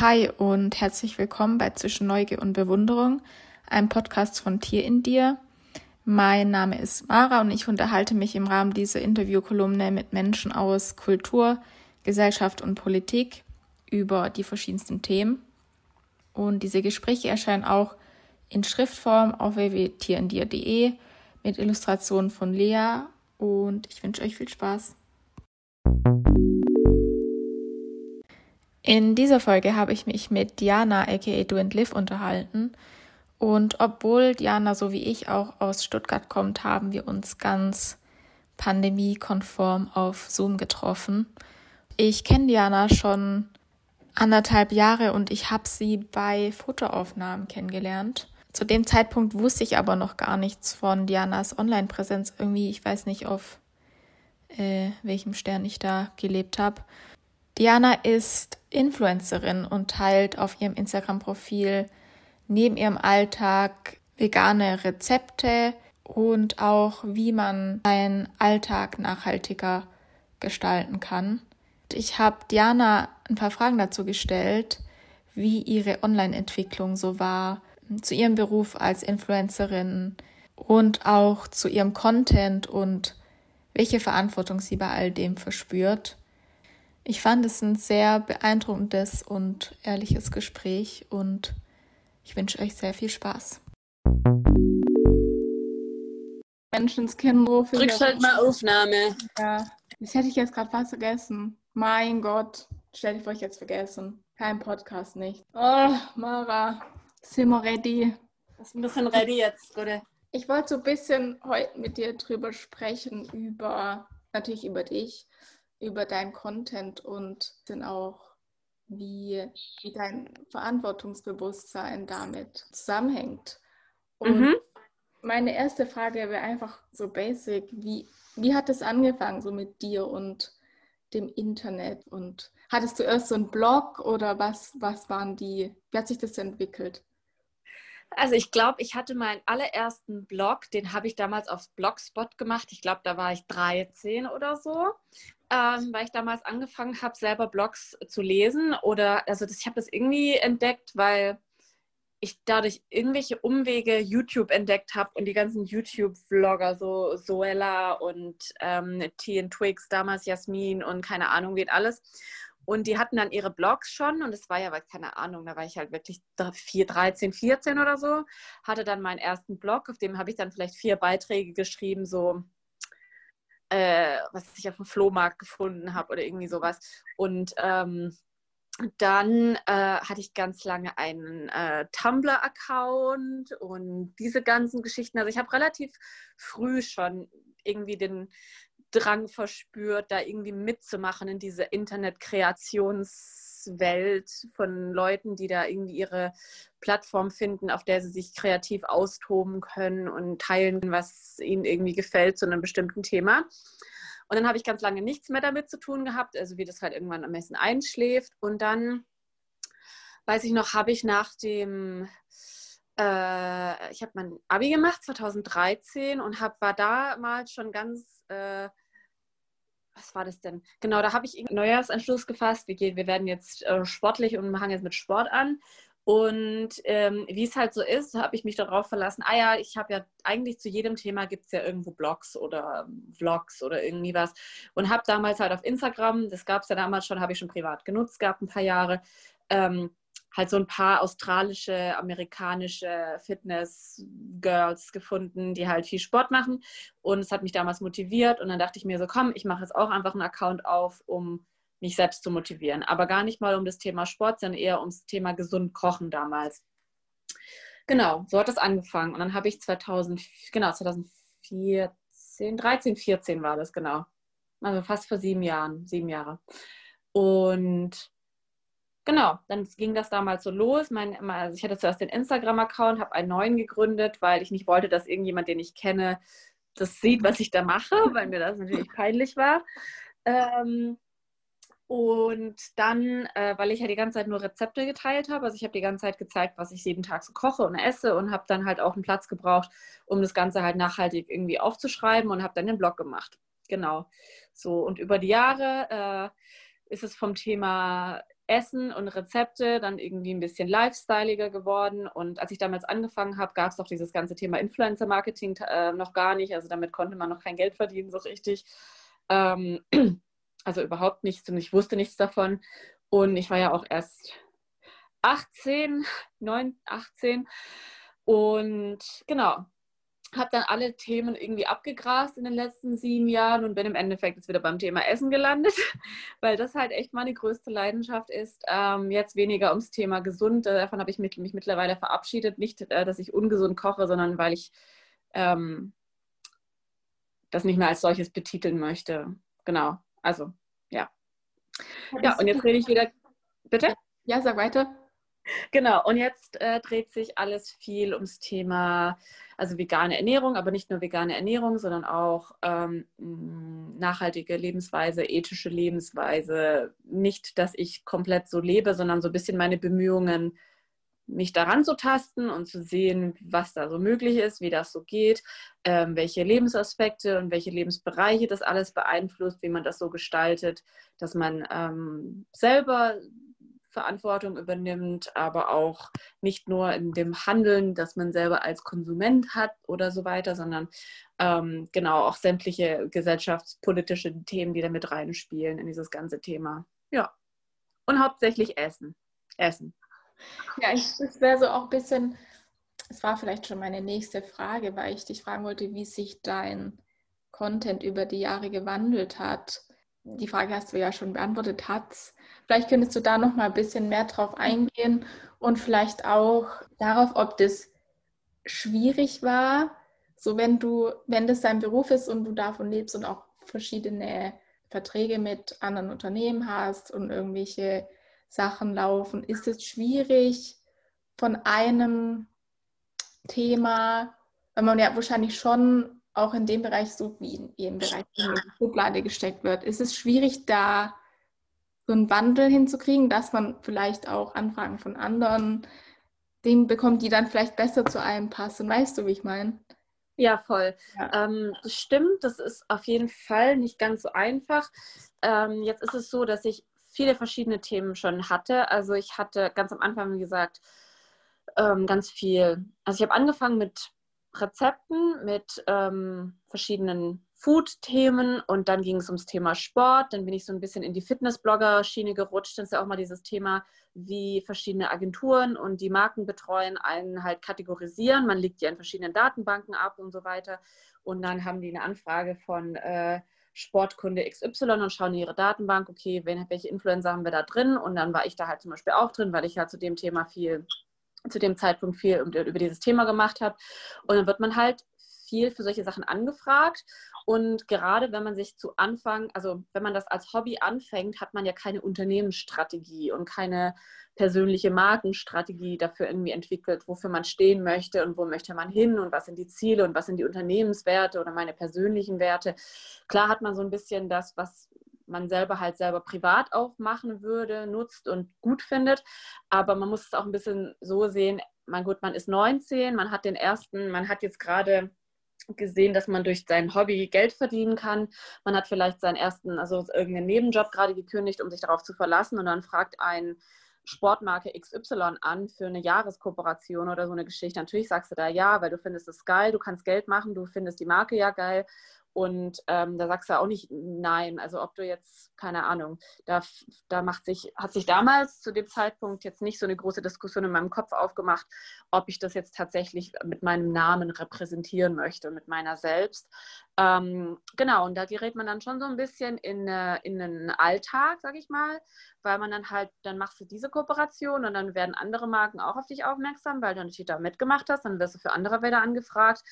Hi und herzlich willkommen bei Zwischen Neugier und Bewunderung, einem Podcast von Tier in dir. Mein Name ist Mara und ich unterhalte mich im Rahmen dieser Interviewkolumne mit Menschen aus Kultur, Gesellschaft und Politik über die verschiedensten Themen. Und diese Gespräche erscheinen auch in Schriftform auf www.tierendir.de mit Illustrationen von Lea und ich wünsche euch viel Spaß. In dieser Folge habe ich mich mit Diana aka Do and Live unterhalten und obwohl Diana so wie ich auch aus Stuttgart kommt, haben wir uns ganz pandemiekonform auf Zoom getroffen. Ich kenne Diana schon anderthalb Jahre und ich habe sie bei Fotoaufnahmen kennengelernt. Zu dem Zeitpunkt wusste ich aber noch gar nichts von Dianas Online-Präsenz. Irgendwie, ich weiß nicht, auf äh, welchem Stern ich da gelebt habe. Diana ist Influencerin und teilt auf ihrem Instagram-Profil neben ihrem Alltag vegane Rezepte und auch, wie man seinen Alltag nachhaltiger gestalten kann. Ich habe Diana ein paar Fragen dazu gestellt, wie ihre Online-Entwicklung so war, zu ihrem Beruf als Influencerin und auch zu ihrem Content und welche Verantwortung sie bei all dem verspürt. Ich fand es ein sehr beeindruckendes und ehrliches Gespräch und ich wünsche euch sehr viel Spaß. Menschenskind, Drückst halt mal Aufnahme. Ja, das hätte ich jetzt gerade fast vergessen. Mein Gott, stell dich vor, ich jetzt vergessen. Kein Podcast nicht. Oh, Mara, sind wir ready? Ist ein bisschen ready jetzt, oder? Ich wollte so ein bisschen heute mit dir drüber sprechen, über, natürlich über dich, über dein Content und dann auch, wie, wie dein Verantwortungsbewusstsein damit zusammenhängt. Und mhm. meine erste Frage wäre einfach so basic, wie, wie hat es angefangen so mit dir und dem Internet? Und hattest du erst so einen Blog oder was, was waren die, wie hat sich das entwickelt? Also ich glaube, ich hatte meinen allerersten Blog, den habe ich damals auf Blogspot gemacht. Ich glaube, da war ich 13 oder so, ähm, weil ich damals angefangen habe, selber Blogs zu lesen. Oder also das, ich habe das irgendwie entdeckt, weil ich dadurch irgendwelche Umwege YouTube entdeckt habe und die ganzen YouTube-Vlogger, so Zoella und ähm, T Twigs, damals Jasmin und keine Ahnung, wie alles. Und die hatten dann ihre Blogs schon und es war ja, keine Ahnung, da war ich halt wirklich 4, 13, 14 oder so. Hatte dann meinen ersten Blog, auf dem habe ich dann vielleicht vier Beiträge geschrieben, so äh, was ich auf dem Flohmarkt gefunden habe oder irgendwie sowas. Und ähm, dann äh, hatte ich ganz lange einen äh, Tumblr-Account und diese ganzen Geschichten. Also ich habe relativ früh schon irgendwie den Drang verspürt, da irgendwie mitzumachen in diese Internet-Kreationswelt von Leuten, die da irgendwie ihre Plattform finden, auf der sie sich kreativ austoben können und teilen, was ihnen irgendwie gefällt zu einem bestimmten Thema. Und dann habe ich ganz lange nichts mehr damit zu tun gehabt, also wie das halt irgendwann am besten einschläft. Und dann, weiß ich noch, habe ich nach dem äh, ich habe mein Abi gemacht 2013 und hab, war damals schon ganz, äh, was war das denn? Genau, da habe ich einen Neujahrsentschluss gefasst. Wir, gehen, wir werden jetzt äh, sportlich und machen jetzt mit Sport an. Und ähm, wie es halt so ist, habe ich mich darauf verlassen, ah ja, ich habe ja eigentlich zu jedem Thema gibt es ja irgendwo Blogs oder Vlogs oder irgendwie was. Und habe damals halt auf Instagram, das gab es ja damals schon, habe ich schon privat genutzt, gab ein paar Jahre, ähm, halt so ein paar australische, amerikanische Fitness-Girls gefunden, die halt viel Sport machen. Und es hat mich damals motiviert. Und dann dachte ich mir so, komm, ich mache jetzt auch einfach einen Account auf, um mich selbst zu motivieren. Aber gar nicht mal um das Thema Sport, sondern eher ums Thema gesund kochen damals. Genau, so hat das angefangen. Und dann habe ich 2000, genau, 2014, 13, 14 war das, genau. Also fast vor sieben Jahren, sieben Jahre. Und genau, dann ging das damals so los. Mein, also ich hatte zuerst den Instagram-Account, habe einen neuen gegründet, weil ich nicht wollte, dass irgendjemand, den ich kenne, das sieht, was ich da mache, weil mir das natürlich peinlich war. Ähm, und dann, äh, weil ich ja die ganze Zeit nur Rezepte geteilt habe, also ich habe die ganze Zeit gezeigt, was ich jeden Tag so koche und esse und habe dann halt auch einen Platz gebraucht, um das Ganze halt nachhaltig irgendwie aufzuschreiben und habe dann den Blog gemacht. Genau. So, und über die Jahre äh, ist es vom Thema Essen und Rezepte dann irgendwie ein bisschen lifestyleiger geworden. Und als ich damals angefangen habe, gab es doch dieses ganze Thema Influencer-Marketing äh, noch gar nicht. Also damit konnte man noch kein Geld verdienen, so richtig. Ähm, also überhaupt nichts und ich wusste nichts davon. Und ich war ja auch erst 18, 9, 18. Und genau, habe dann alle Themen irgendwie abgegrast in den letzten sieben Jahren und bin im Endeffekt jetzt wieder beim Thema Essen gelandet, weil das halt echt meine größte Leidenschaft ist. Ähm, jetzt weniger ums Thema gesund, davon habe ich mich, mich, mittlerweile verabschiedet. Nicht, äh, dass ich ungesund koche, sondern weil ich ähm, das nicht mehr als solches betiteln möchte. Genau, also ja. Ja, und jetzt rede ich wieder. Bitte? Ja, sag weiter. Genau, und jetzt äh, dreht sich alles viel ums Thema, also vegane Ernährung, aber nicht nur vegane Ernährung, sondern auch ähm, nachhaltige Lebensweise, ethische Lebensweise. Nicht, dass ich komplett so lebe, sondern so ein bisschen meine Bemühungen, mich daran zu tasten und zu sehen, was da so möglich ist, wie das so geht, ähm, welche Lebensaspekte und welche Lebensbereiche das alles beeinflusst, wie man das so gestaltet, dass man ähm, selber Verantwortung übernimmt, aber auch nicht nur in dem Handeln, das man selber als Konsument hat oder so weiter, sondern ähm, genau auch sämtliche gesellschaftspolitische Themen, die da mit reinspielen in dieses ganze Thema. Ja. Und hauptsächlich Essen. Essen. Ja, ich, das wäre so auch ein bisschen, es war vielleicht schon meine nächste Frage, weil ich dich fragen wollte, wie sich dein Content über die Jahre gewandelt hat. Die Frage hast du ja schon beantwortet, hat's. Vielleicht könntest du da noch mal ein bisschen mehr drauf eingehen und vielleicht auch darauf, ob das schwierig war, so wenn du, wenn das dein Beruf ist und du davon lebst und auch verschiedene Verträge mit anderen Unternehmen hast und irgendwelche Sachen laufen, ist es schwierig von einem Thema, weil man ja wahrscheinlich schon auch in dem Bereich so wie in jedem Bereich in die Schublade gesteckt wird, ist es schwierig da so einen Wandel hinzukriegen, dass man vielleicht auch Anfragen von anderen Dingen bekommt, die dann vielleicht besser zu einem passen. Weißt du, wie ich meine? Ja, voll. Ja. Ähm, das stimmt, das ist auf jeden Fall nicht ganz so einfach. Ähm, jetzt ist es so, dass ich viele verschiedene Themen schon hatte. Also ich hatte ganz am Anfang, wie gesagt, ähm, ganz viel. Also ich habe angefangen mit Rezepten, mit ähm, verschiedenen Food-Themen und dann ging es ums Thema Sport. Dann bin ich so ein bisschen in die Fitness-Blogger-Schiene gerutscht. Das ist ja auch mal dieses Thema, wie verschiedene Agenturen und die Marken betreuen, einen halt kategorisieren. Man legt die an verschiedenen Datenbanken ab und so weiter. Und dann haben die eine Anfrage von äh, Sportkunde XY und schauen in ihre Datenbank, okay, welche Influencer haben wir da drin? Und dann war ich da halt zum Beispiel auch drin, weil ich halt zu dem Thema viel zu dem Zeitpunkt viel über dieses Thema gemacht habe. Und dann wird man halt viel für solche Sachen angefragt. Und gerade wenn man sich zu Anfang, also wenn man das als Hobby anfängt, hat man ja keine Unternehmensstrategie und keine persönliche Markenstrategie dafür irgendwie entwickelt, wofür man stehen möchte und wo möchte man hin und was sind die Ziele und was sind die Unternehmenswerte oder meine persönlichen Werte. Klar hat man so ein bisschen das, was man selber halt selber privat auch machen würde, nutzt und gut findet. Aber man muss es auch ein bisschen so sehen, man gut, man ist 19, man hat den ersten, man hat jetzt gerade gesehen, dass man durch sein Hobby Geld verdienen kann. Man hat vielleicht seinen ersten, also irgendeinen Nebenjob gerade gekündigt, um sich darauf zu verlassen und dann fragt ein Sportmarke XY an für eine Jahreskooperation oder so eine Geschichte. Natürlich sagst du da ja, weil du findest es geil, du kannst Geld machen, du findest die Marke ja geil und ähm, da sagst du auch nicht nein. Also ob du jetzt, keine Ahnung, da, da macht sich, hat sich damals zu dem Zeitpunkt jetzt nicht so eine große Diskussion in meinem Kopf aufgemacht, ob ich das jetzt tatsächlich mit meinem Namen repräsentieren möchte, mit meiner selbst. Ähm, genau, und da gerät man dann schon so ein bisschen in, in einen Alltag, sag ich mal, weil man dann halt, dann machst du diese Kooperation und dann werden andere Marken auch auf dich aufmerksam, weil du natürlich da mitgemacht hast, dann wirst du für andere wieder angefragt.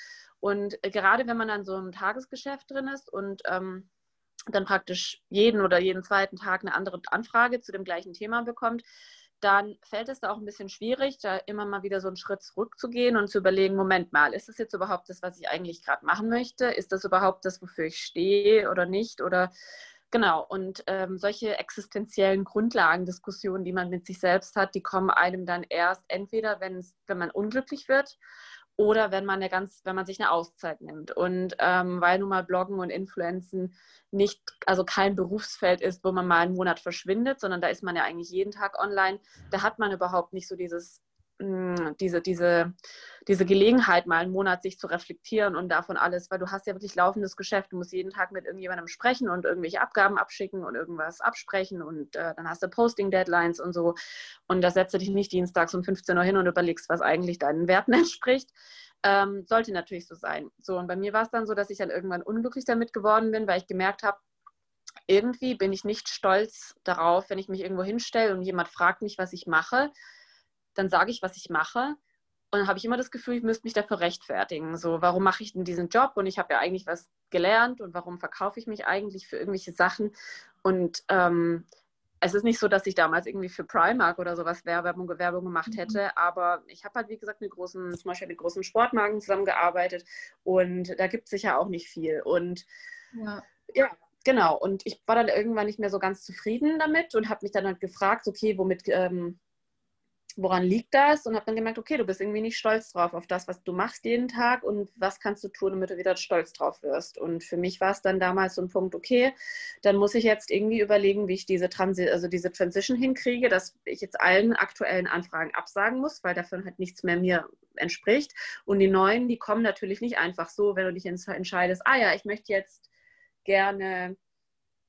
Und äh, gerade wenn man dann so im Tagesgeschäft drin ist und ähm, dann praktisch jeden oder jeden zweiten Tag eine andere Anfrage zu dem gleichen Thema bekommt, dann fällt es da auch ein bisschen schwierig, da immer mal wieder so einen Schritt zurückzugehen und zu überlegen, Moment mal, ist das jetzt überhaupt das, was ich eigentlich gerade machen möchte? Ist das überhaupt das, wofür ich stehe oder nicht? Oder genau, und ähm, solche existenziellen Grundlagendiskussionen, die man mit sich selbst hat, die kommen einem dann erst entweder, wenn man unglücklich wird oder wenn man eine ganz, wenn man sich eine Auszeit nimmt. Und ähm, weil nun mal Bloggen und Influenzen nicht, also kein Berufsfeld ist, wo man mal einen Monat verschwindet, sondern da ist man ja eigentlich jeden Tag online, da hat man überhaupt nicht so dieses diese, diese, diese Gelegenheit, mal einen Monat sich zu reflektieren und davon alles, weil du hast ja wirklich laufendes Geschäft. Du musst jeden Tag mit irgendjemandem sprechen und irgendwelche Abgaben abschicken und irgendwas absprechen und äh, dann hast du Posting-Deadlines und so. Und da setzt du dich nicht dienstags um 15 Uhr hin und überlegst, was eigentlich deinen Werten entspricht. Ähm, sollte natürlich so sein. So, und bei mir war es dann so, dass ich dann irgendwann unglücklich damit geworden bin, weil ich gemerkt habe, irgendwie bin ich nicht stolz darauf, wenn ich mich irgendwo hinstelle und jemand fragt mich, was ich mache dann sage ich, was ich mache. Und dann habe ich immer das Gefühl, ich müsste mich dafür rechtfertigen. So, warum mache ich denn diesen Job? Und ich habe ja eigentlich was gelernt und warum verkaufe ich mich eigentlich für irgendwelche Sachen? Und ähm, es ist nicht so, dass ich damals irgendwie für Primark oder sowas Werbung, Werbung gemacht mhm. hätte, aber ich habe halt, wie gesagt, mit großen, zum Beispiel mit großen Sportmarken zusammengearbeitet und da gibt es sicher auch nicht viel. Und ja. ja, genau. Und ich war dann irgendwann nicht mehr so ganz zufrieden damit und habe mich dann halt gefragt, okay, womit ähm, woran liegt das? Und habe dann gemerkt, okay, du bist irgendwie nicht stolz drauf auf das, was du machst jeden Tag und was kannst du tun, damit du wieder stolz drauf wirst. Und für mich war es dann damals so ein Punkt, okay, dann muss ich jetzt irgendwie überlegen, wie ich diese, Transi also diese Transition hinkriege, dass ich jetzt allen aktuellen Anfragen absagen muss, weil davon halt nichts mehr mir entspricht. Und die neuen, die kommen natürlich nicht einfach so, wenn du dich entscheidest, ah ja, ich möchte jetzt gerne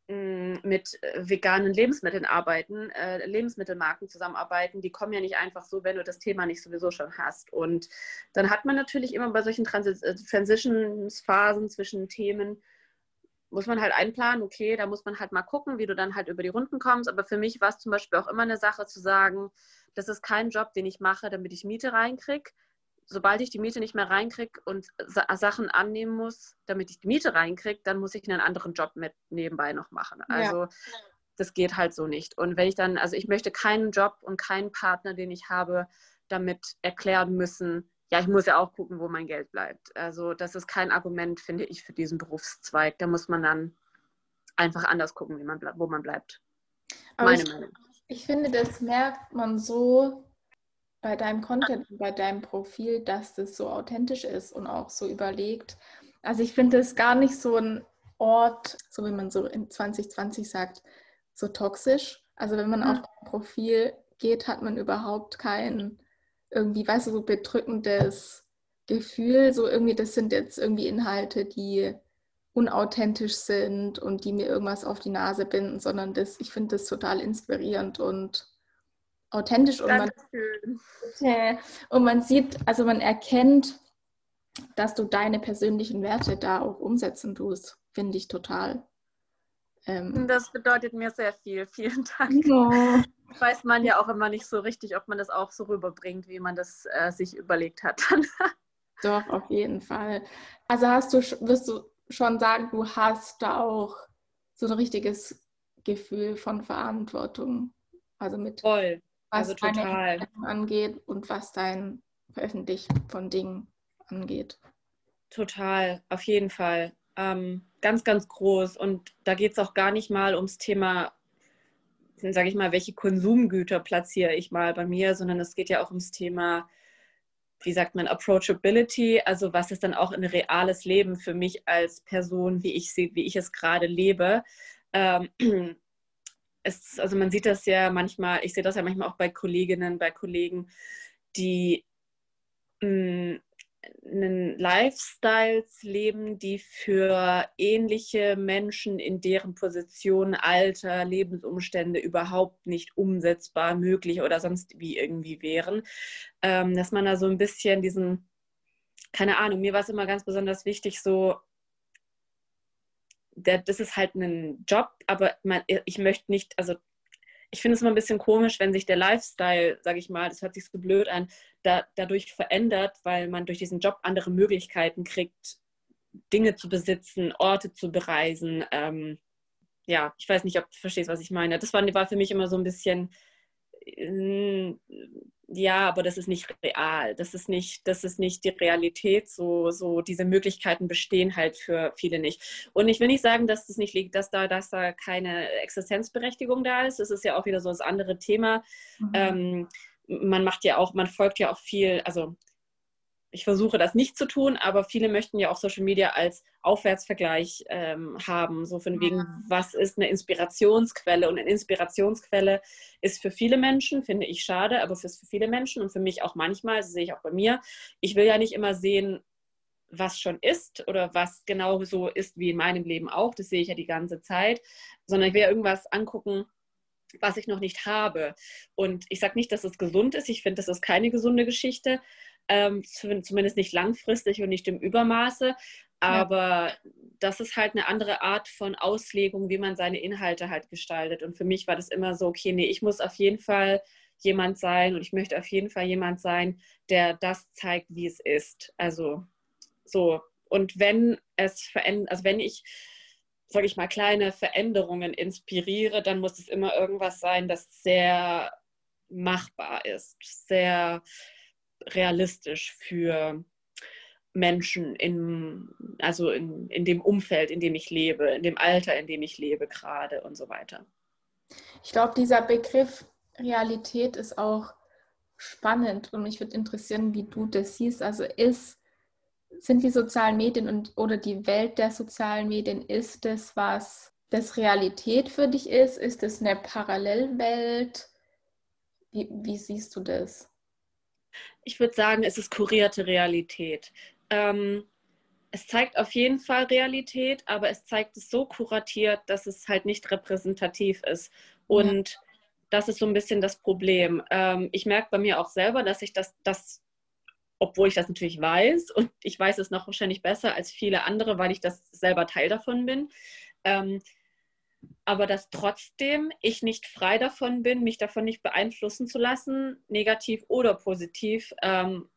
mit äh, veganen Lebensmitteln arbeiten, äh, Lebensmittelmarken zusammenarbeiten, die kommen ja nicht einfach so, wenn du das Thema nicht sowieso schon hast. Und dann hat man natürlich immer bei solchen Transi äh, Transitionsphasen zwischen Themen, muss man halt einplanen, okay, da muss man halt mal gucken, wie du dann halt über die Runden kommst. Aber für mich war es zum Beispiel auch immer eine Sache zu sagen, das ist kein Job, den ich mache, damit ich Miete reinkriege, sobald ich die Miete nicht mehr reinkriege und Sachen annehmen muss, damit ich die Miete reinkriege, dann muss ich einen anderen Job mit nebenbei noch machen. Also ja. das geht halt so nicht. Und wenn ich dann, also ich möchte keinen Job und keinen Partner, den ich habe, damit erklären müssen, ja, ich muss ja auch gucken, wo mein Geld bleibt. Also das ist kein Argument, finde ich, für diesen Berufszweig. Da muss man dann einfach anders gucken, man wo man bleibt. Aber Meine ich, Meinung. Ich finde, das merkt man so bei deinem Content und bei deinem Profil, dass das so authentisch ist und auch so überlegt. Also ich finde es gar nicht so ein Ort, so wie man so in 2020 sagt, so toxisch. Also wenn man mhm. auf dein Profil geht, hat man überhaupt kein irgendwie, weißt du, so bedrückendes Gefühl. So irgendwie, das sind jetzt irgendwie Inhalte, die unauthentisch sind und die mir irgendwas auf die Nase binden, sondern das, ich finde das total inspirierend und authentisch und man, und man sieht, also man erkennt, dass du deine persönlichen Werte da auch umsetzen tust, finde ich total. Ähm, das bedeutet mir sehr viel. Vielen Dank. Ja. Weiß man ja auch immer nicht so richtig, ob man das auch so rüberbringt, wie man das äh, sich überlegt hat. Doch, auf jeden Fall. Also hast du, wirst du schon sagen, du hast da auch so ein richtiges Gefühl von Verantwortung. Also mit Voll was also total. deine angeht und was dein Veröffentlichen von Dingen angeht. Total, auf jeden Fall. Ähm, ganz, ganz groß. Und da geht es auch gar nicht mal ums Thema, sage ich mal, welche Konsumgüter platziere ich mal bei mir, sondern es geht ja auch ums Thema, wie sagt man, Approachability, also was ist dann auch ein reales Leben für mich als Person, wie ich, wie ich es gerade lebe. Ähm, es, also man sieht das ja manchmal, ich sehe das ja manchmal auch bei Kolleginnen, bei Kollegen, die mm, einen Lifestyles leben, die für ähnliche Menschen in deren Position, Alter, Lebensumstände überhaupt nicht umsetzbar, möglich oder sonst wie irgendwie wären. Ähm, dass man da so ein bisschen diesen, keine Ahnung, mir war es immer ganz besonders wichtig, so der, das ist halt ein Job, aber man, ich möchte nicht, also ich finde es immer ein bisschen komisch, wenn sich der Lifestyle, sage ich mal, das hört sich so blöd an, da, dadurch verändert, weil man durch diesen Job andere Möglichkeiten kriegt, Dinge zu besitzen, Orte zu bereisen. Ähm, ja, ich weiß nicht, ob du verstehst, was ich meine. Das war, war für mich immer so ein bisschen, äh, ja, aber das ist nicht real. Das ist nicht, das ist nicht die Realität. So, so diese Möglichkeiten bestehen halt für viele nicht. Und ich will nicht sagen, dass das nicht liegt, dass da, dass da keine Existenzberechtigung da ist. Das ist ja auch wieder so das andere Thema. Mhm. Ähm, man macht ja auch, man folgt ja auch viel, also ich versuche das nicht zu tun, aber viele möchten ja auch Social Media als Aufwärtsvergleich ähm, haben, so von wegen, was ist eine Inspirationsquelle? Und eine Inspirationsquelle ist für viele Menschen, finde ich schade, aber für, viele Menschen und für mich auch manchmal, das sehe ich auch bei mir, ich will ja nicht immer sehen, was schon ist oder was genau so ist wie in meinem Leben auch, das sehe ich ja die ganze Zeit, sondern ich will ja irgendwas angucken, was ich noch nicht habe. Und ich sage nicht, dass es gesund ist. Ich finde, das ist keine gesunde Geschichte ähm, zumindest nicht langfristig und nicht im Übermaße. Aber ja. das ist halt eine andere Art von Auslegung, wie man seine Inhalte halt gestaltet. Und für mich war das immer so, okay, nee, ich muss auf jeden Fall jemand sein und ich möchte auf jeden Fall jemand sein, der das zeigt, wie es ist. Also so. Und wenn es verändert, also wenn ich, sage ich mal, kleine Veränderungen inspiriere, dann muss es immer irgendwas sein, das sehr machbar ist, sehr realistisch für Menschen in, also in, in dem Umfeld, in dem ich lebe, in dem Alter, in dem ich lebe gerade und so weiter. Ich glaube, dieser Begriff Realität ist auch spannend und mich würde interessieren, wie du das siehst. Also ist, sind die sozialen Medien und oder die Welt der sozialen Medien, ist das, was das Realität für dich ist? Ist es eine Parallelwelt? Wie, wie siehst du das? Ich würde sagen, es ist kurierte Realität. Ähm, es zeigt auf jeden Fall Realität, aber es zeigt es so kuratiert, dass es halt nicht repräsentativ ist. Und ja. das ist so ein bisschen das Problem. Ähm, ich merke bei mir auch selber, dass ich das, das, obwohl ich das natürlich weiß, und ich weiß es noch wahrscheinlich besser als viele andere, weil ich das selber Teil davon bin, ähm, aber dass trotzdem ich nicht frei davon bin, mich davon nicht beeinflussen zu lassen, negativ oder positiv. Ähm,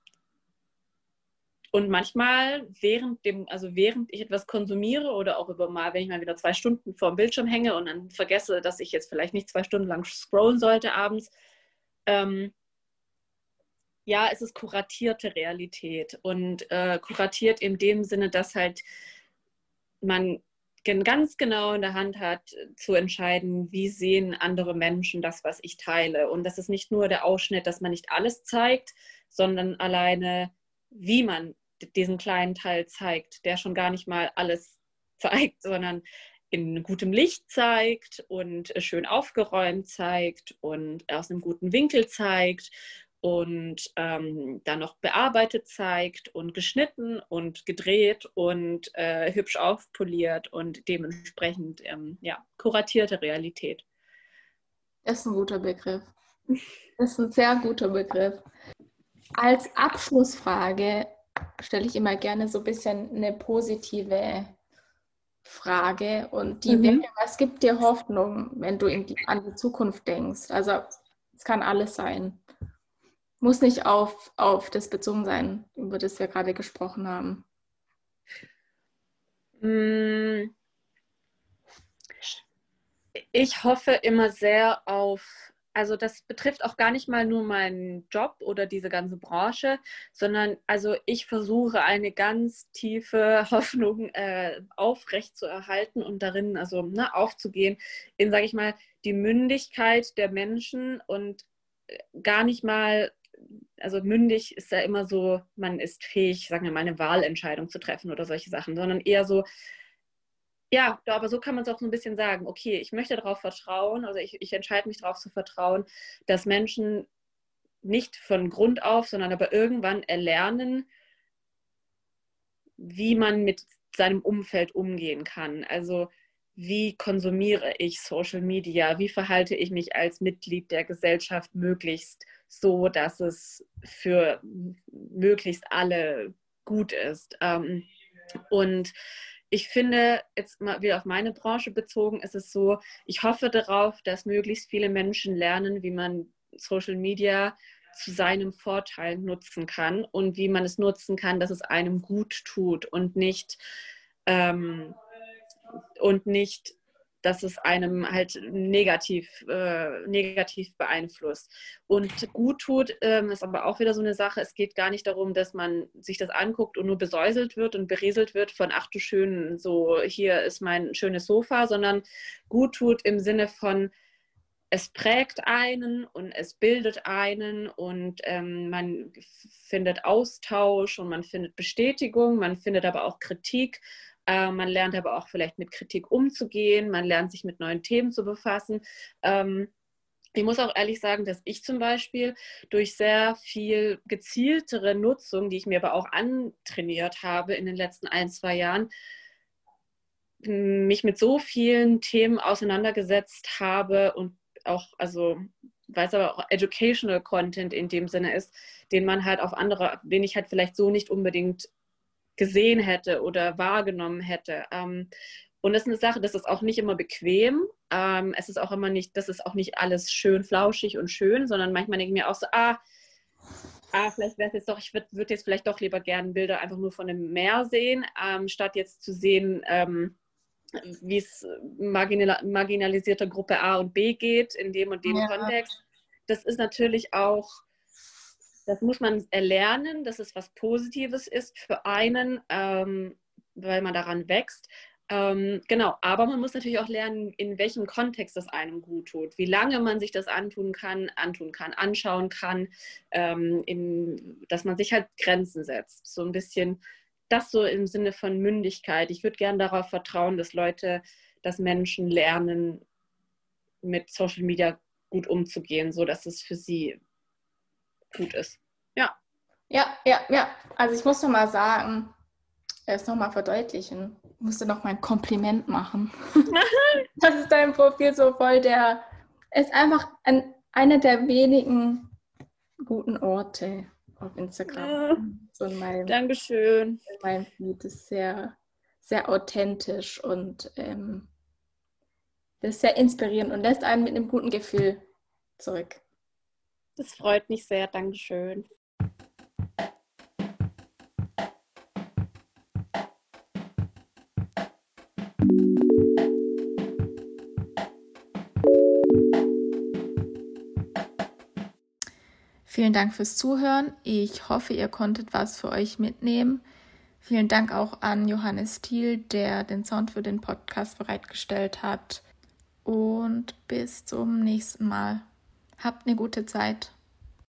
und manchmal während dem, also während ich etwas konsumiere oder auch über mal, wenn ich mal wieder zwei Stunden vor dem Bildschirm hänge und dann vergesse, dass ich jetzt vielleicht nicht zwei Stunden lang scrollen sollte abends, ähm, ja, es ist kuratierte Realität und äh, kuratiert in dem Sinne, dass halt man ganz genau in der Hand hat, zu entscheiden, wie sehen andere Menschen das, was ich teile. Und das ist nicht nur der Ausschnitt, dass man nicht alles zeigt, sondern alleine, wie man diesen kleinen Teil zeigt, der schon gar nicht mal alles zeigt, sondern in gutem Licht zeigt und schön aufgeräumt zeigt und aus einem guten Winkel zeigt und ähm, dann noch bearbeitet zeigt und geschnitten und gedreht und äh, hübsch aufpoliert und dementsprechend ähm, ja, kuratierte Realität. Das ist ein guter Begriff. Das ist ein sehr guter Begriff. Als Abschlussfrage stelle ich immer gerne so ein bisschen eine positive Frage und die mhm. wäre, was gibt dir Hoffnung, wenn du die, an die Zukunft denkst? Also es kann alles sein muss nicht auf, auf das bezogen sein, über das wir gerade gesprochen haben. Mm. Ich hoffe immer sehr auf, also das betrifft auch gar nicht mal nur meinen Job oder diese ganze Branche, sondern also ich versuche eine ganz tiefe Hoffnung äh, aufrecht zu erhalten und darin also ne, aufzugehen in, sage ich mal, die Mündigkeit der Menschen und äh, gar nicht mal also mündig ist ja immer so, man ist fähig, sagen wir mal, eine Wahlentscheidung zu treffen oder solche Sachen, sondern eher so, ja, aber so kann man es auch so ein bisschen sagen, okay, ich möchte darauf vertrauen, also ich, ich entscheide mich darauf zu vertrauen, dass Menschen nicht von Grund auf, sondern aber irgendwann erlernen, wie man mit seinem Umfeld umgehen kann. Also wie konsumiere ich Social Media, wie verhalte ich mich als Mitglied der Gesellschaft möglichst so, dass es für möglichst alle gut ist. Ähm, und ich finde, jetzt mal wieder auf meine Branche bezogen, ist es so, ich hoffe darauf, dass möglichst viele Menschen lernen, wie man Social Media zu seinem Vorteil nutzen kann und wie man es nutzen kann, dass es einem gut tut und nicht, ähm, und nicht dass es einem halt negativ, äh, negativ beeinflusst. Und gut tut ähm, ist aber auch wieder so eine Sache. Es geht gar nicht darum, dass man sich das anguckt und nur besäuselt wird und berieselt wird von, ach du schön, so hier ist mein schönes Sofa, sondern gut tut im Sinne von, es prägt einen und es bildet einen und ähm, man findet Austausch und man findet Bestätigung, man findet aber auch Kritik. Äh, man lernt aber auch vielleicht mit Kritik umzugehen, man lernt sich mit neuen Themen zu befassen. Ähm, ich muss auch ehrlich sagen, dass ich zum Beispiel durch sehr viel gezieltere Nutzung, die ich mir aber auch antrainiert habe in den letzten ein, zwei Jahren, mich mit so vielen Themen auseinandergesetzt habe und auch, also weil es aber auch educational Content in dem Sinne ist, den man halt auf andere, den ich halt vielleicht so nicht unbedingt gesehen hätte oder wahrgenommen hätte. Ähm, und das ist eine Sache, das ist auch nicht immer bequem. Ähm, es ist auch immer nicht, das ist auch nicht alles schön flauschig und schön, sondern manchmal denke ich mir auch so, ah, ah vielleicht wäre es jetzt doch, ich würde würd jetzt vielleicht doch lieber gerne Bilder einfach nur von dem Meer sehen, ähm, statt jetzt zu sehen, ähm, wie es marginal, marginalisierte Gruppe A und B geht in dem und dem ja. Kontext. Das ist natürlich auch, das muss man erlernen, dass es was Positives ist für einen, ähm, weil man daran wächst. Ähm, genau, aber man muss natürlich auch lernen, in welchem Kontext das einem gut tut, wie lange man sich das antun kann, antun kann, anschauen kann, ähm, in, dass man sich halt Grenzen setzt. So ein bisschen das so im Sinne von Mündigkeit. Ich würde gerne darauf vertrauen, dass Leute, dass Menschen lernen, mit Social Media gut umzugehen, so dass es für sie gut ist. Ja. Ja, ja, ja. Also ich muss noch mal sagen, es noch mal verdeutlichen musste noch mal ein Kompliment machen. das ist dein Profil so voll der, ist einfach ein, einer der wenigen guten Orte auf Instagram. So in meinem, Dankeschön. In meinem Feed ist sehr, sehr authentisch und ähm, das ist sehr inspirierend und lässt einen mit einem guten Gefühl zurück. Das freut mich sehr. Dankeschön. Vielen Dank fürs Zuhören. Ich hoffe, ihr konntet was für euch mitnehmen. Vielen Dank auch an Johannes Thiel, der den Sound für den Podcast bereitgestellt hat. Und bis zum nächsten Mal. Habt eine gute Zeit.